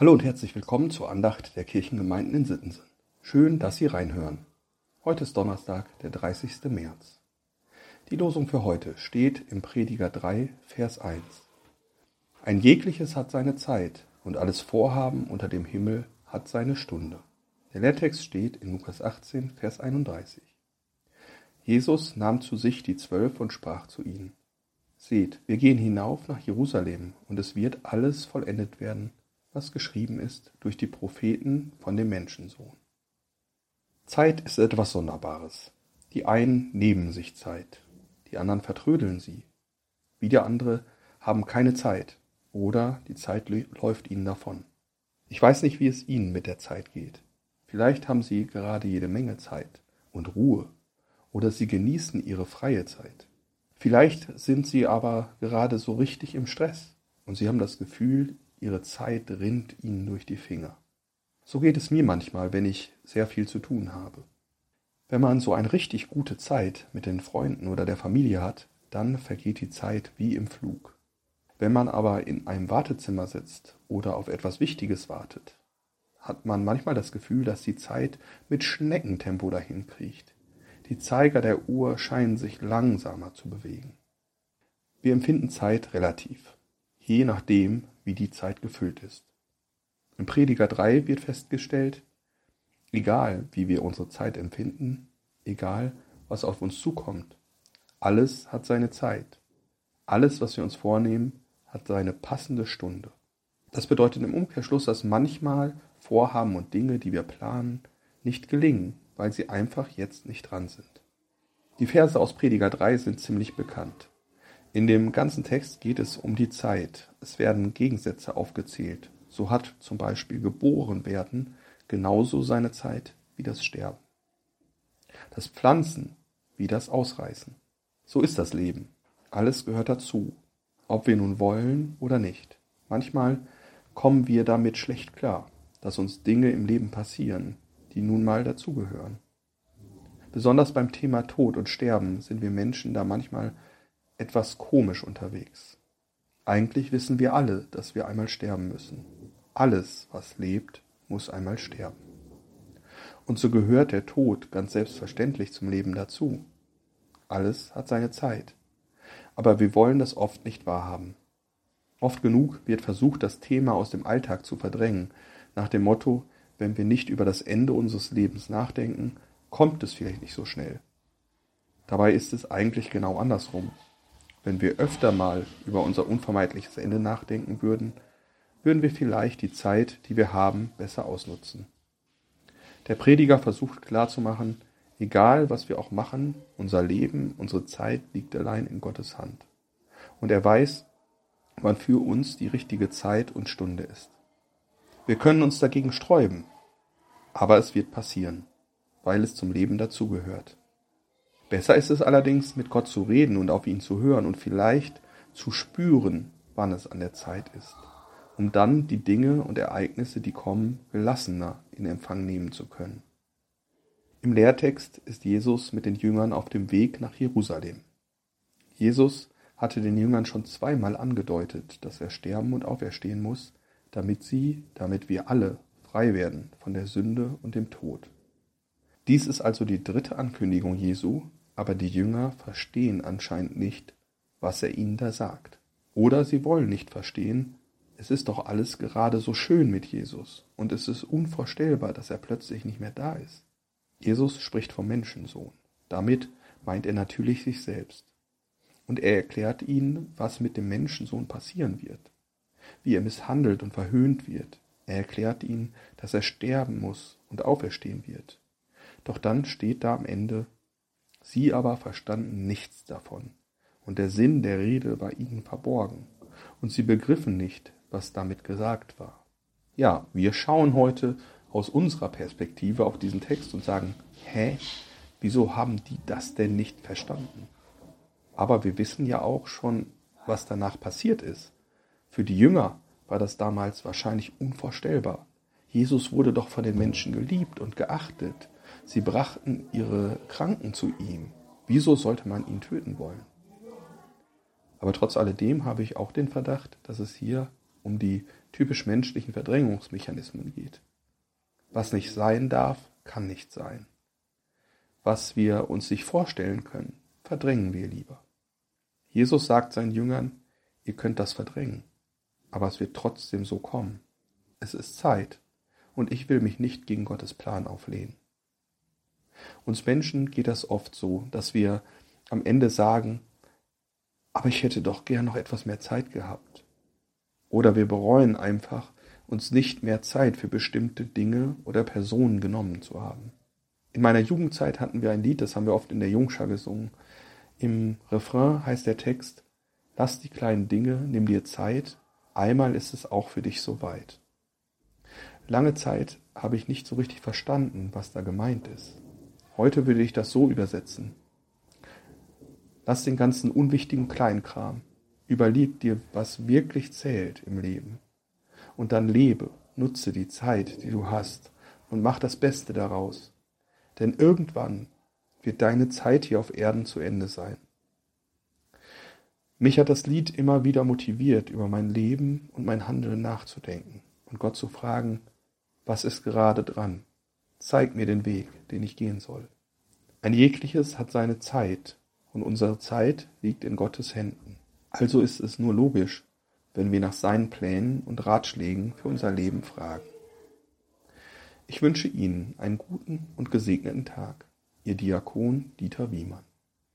Hallo und herzlich willkommen zur Andacht der Kirchengemeinden in Sittensen. Schön, dass Sie reinhören. Heute ist Donnerstag, der 30. März. Die Losung für heute steht im Prediger 3, Vers 1. Ein jegliches hat seine Zeit und alles Vorhaben unter dem Himmel hat seine Stunde. Der Lehrtext steht in Lukas 18, Vers 31. Jesus nahm zu sich die Zwölf und sprach zu ihnen. Seht, wir gehen hinauf nach Jerusalem, und es wird alles vollendet werden, was geschrieben ist durch die Propheten von dem Menschensohn. Zeit ist etwas Sonderbares. Die einen nehmen sich Zeit, die anderen vertrödeln sie. Wieder andere haben keine Zeit oder die Zeit läuft ihnen davon. Ich weiß nicht, wie es Ihnen mit der Zeit geht. Vielleicht haben Sie gerade jede Menge Zeit und Ruhe oder Sie genießen Ihre freie Zeit. Vielleicht sind Sie aber gerade so richtig im Stress und Sie haben das Gefühl, ihre Zeit rinnt ihnen durch die Finger. So geht es mir manchmal, wenn ich sehr viel zu tun habe. Wenn man so eine richtig gute Zeit mit den Freunden oder der Familie hat, dann vergeht die Zeit wie im Flug. Wenn man aber in einem Wartezimmer sitzt oder auf etwas Wichtiges wartet, hat man manchmal das Gefühl, dass die Zeit mit Schneckentempo dahin kriecht. Die Zeiger der Uhr scheinen sich langsamer zu bewegen. Wir empfinden Zeit relativ, je nachdem, wie die Zeit gefüllt ist. Im Prediger 3 wird festgestellt, egal wie wir unsere Zeit empfinden, egal was auf uns zukommt, alles hat seine Zeit. Alles, was wir uns vornehmen, hat seine passende Stunde. Das bedeutet im Umkehrschluss, dass manchmal Vorhaben und Dinge, die wir planen, nicht gelingen, weil sie einfach jetzt nicht dran sind. Die Verse aus Prediger 3 sind ziemlich bekannt. In dem ganzen Text geht es um die Zeit. Es werden Gegensätze aufgezählt. So hat zum Beispiel geboren werden genauso seine Zeit wie das Sterben. Das Pflanzen wie das Ausreißen. So ist das Leben. Alles gehört dazu, ob wir nun wollen oder nicht. Manchmal kommen wir damit schlecht klar, dass uns Dinge im Leben passieren, die nun mal dazugehören. Besonders beim Thema Tod und Sterben sind wir Menschen da manchmal etwas komisch unterwegs. Eigentlich wissen wir alle, dass wir einmal sterben müssen. Alles, was lebt, muss einmal sterben. Und so gehört der Tod ganz selbstverständlich zum Leben dazu. Alles hat seine Zeit. Aber wir wollen das oft nicht wahrhaben. Oft genug wird versucht, das Thema aus dem Alltag zu verdrängen, nach dem Motto, wenn wir nicht über das Ende unseres Lebens nachdenken, kommt es vielleicht nicht so schnell. Dabei ist es eigentlich genau andersrum. Wenn wir öfter mal über unser unvermeidliches Ende nachdenken würden, würden wir vielleicht die Zeit, die wir haben, besser ausnutzen. Der Prediger versucht klarzumachen, egal was wir auch machen, unser Leben, unsere Zeit liegt allein in Gottes Hand. Und er weiß, wann für uns die richtige Zeit und Stunde ist. Wir können uns dagegen sträuben, aber es wird passieren, weil es zum Leben dazugehört. Besser ist es allerdings, mit Gott zu reden und auf ihn zu hören und vielleicht zu spüren, wann es an der Zeit ist, um dann die Dinge und Ereignisse, die kommen, gelassener in Empfang nehmen zu können. Im Lehrtext ist Jesus mit den Jüngern auf dem Weg nach Jerusalem. Jesus hatte den Jüngern schon zweimal angedeutet, dass er sterben und auferstehen muss, damit sie, damit wir alle frei werden von der Sünde und dem Tod. Dies ist also die dritte Ankündigung Jesu, aber die Jünger verstehen anscheinend nicht, was er ihnen da sagt. Oder sie wollen nicht verstehen, es ist doch alles gerade so schön mit Jesus und es ist unvorstellbar, dass er plötzlich nicht mehr da ist. Jesus spricht vom Menschensohn. Damit meint er natürlich sich selbst. Und er erklärt ihnen, was mit dem Menschensohn passieren wird, wie er misshandelt und verhöhnt wird. Er erklärt ihnen, dass er sterben muss und auferstehen wird. Doch dann steht da am Ende, Sie aber verstanden nichts davon, und der Sinn der Rede war ihnen verborgen, und sie begriffen nicht, was damit gesagt war. Ja, wir schauen heute aus unserer Perspektive auf diesen Text und sagen, hä, wieso haben die das denn nicht verstanden? Aber wir wissen ja auch schon, was danach passiert ist. Für die Jünger war das damals wahrscheinlich unvorstellbar. Jesus wurde doch von den Menschen geliebt und geachtet. Sie brachten ihre Kranken zu ihm. Wieso sollte man ihn töten wollen? Aber trotz alledem habe ich auch den Verdacht, dass es hier um die typisch menschlichen Verdrängungsmechanismen geht. Was nicht sein darf, kann nicht sein. Was wir uns nicht vorstellen können, verdrängen wir lieber. Jesus sagt seinen Jüngern, ihr könnt das verdrängen, aber es wird trotzdem so kommen. Es ist Zeit und ich will mich nicht gegen Gottes Plan auflehnen. Uns Menschen geht das oft so, dass wir am Ende sagen, aber ich hätte doch gern noch etwas mehr Zeit gehabt. Oder wir bereuen einfach, uns nicht mehr Zeit für bestimmte Dinge oder Personen genommen zu haben. In meiner Jugendzeit hatten wir ein Lied, das haben wir oft in der Jungschar gesungen. Im Refrain heißt der Text, Lass die kleinen Dinge, nimm dir Zeit, einmal ist es auch für dich soweit. Lange Zeit habe ich nicht so richtig verstanden, was da gemeint ist. Heute würde ich das so übersetzen. Lass den ganzen unwichtigen Kleinkram. Überleg dir, was wirklich zählt im Leben. Und dann lebe, nutze die Zeit, die du hast und mach das Beste daraus. Denn irgendwann wird deine Zeit hier auf Erden zu Ende sein. Mich hat das Lied immer wieder motiviert, über mein Leben und mein Handeln nachzudenken und Gott zu fragen, was ist gerade dran? Zeig mir den Weg, den ich gehen soll. Ein jegliches hat seine Zeit und unsere Zeit liegt in Gottes Händen. Also ist es nur logisch, wenn wir nach seinen Plänen und Ratschlägen für unser Leben fragen. Ich wünsche Ihnen einen guten und gesegneten Tag. Ihr Diakon Dieter Wiemann.